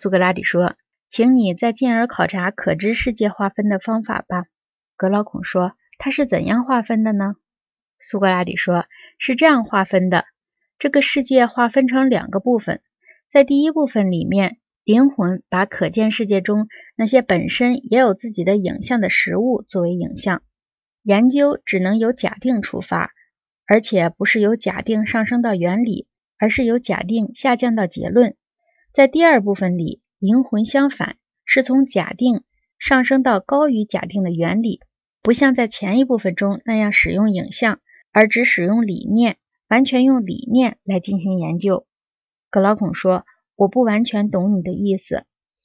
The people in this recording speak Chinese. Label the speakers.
Speaker 1: 苏格拉底说：“请你再进而考察可知世界划分的方法吧。”格劳孔说：“它是怎样划分的呢？”苏格拉底说：“是这样划分的。这个世界划分成两个部分，在第一部分里面，灵魂把可见世界中那些本身也有自己的影像的实物作为影像。研究只能由假定出发，而且不是由假定上升到原理，而是由假定下降到结论。在第二部分里，灵魂相反，是从假定上升到高于假定的原理，不像在前一部分中那样使用影像。”而只使用理念，完全用理念来进行研究。格劳孔说：“我不完全懂你的意思。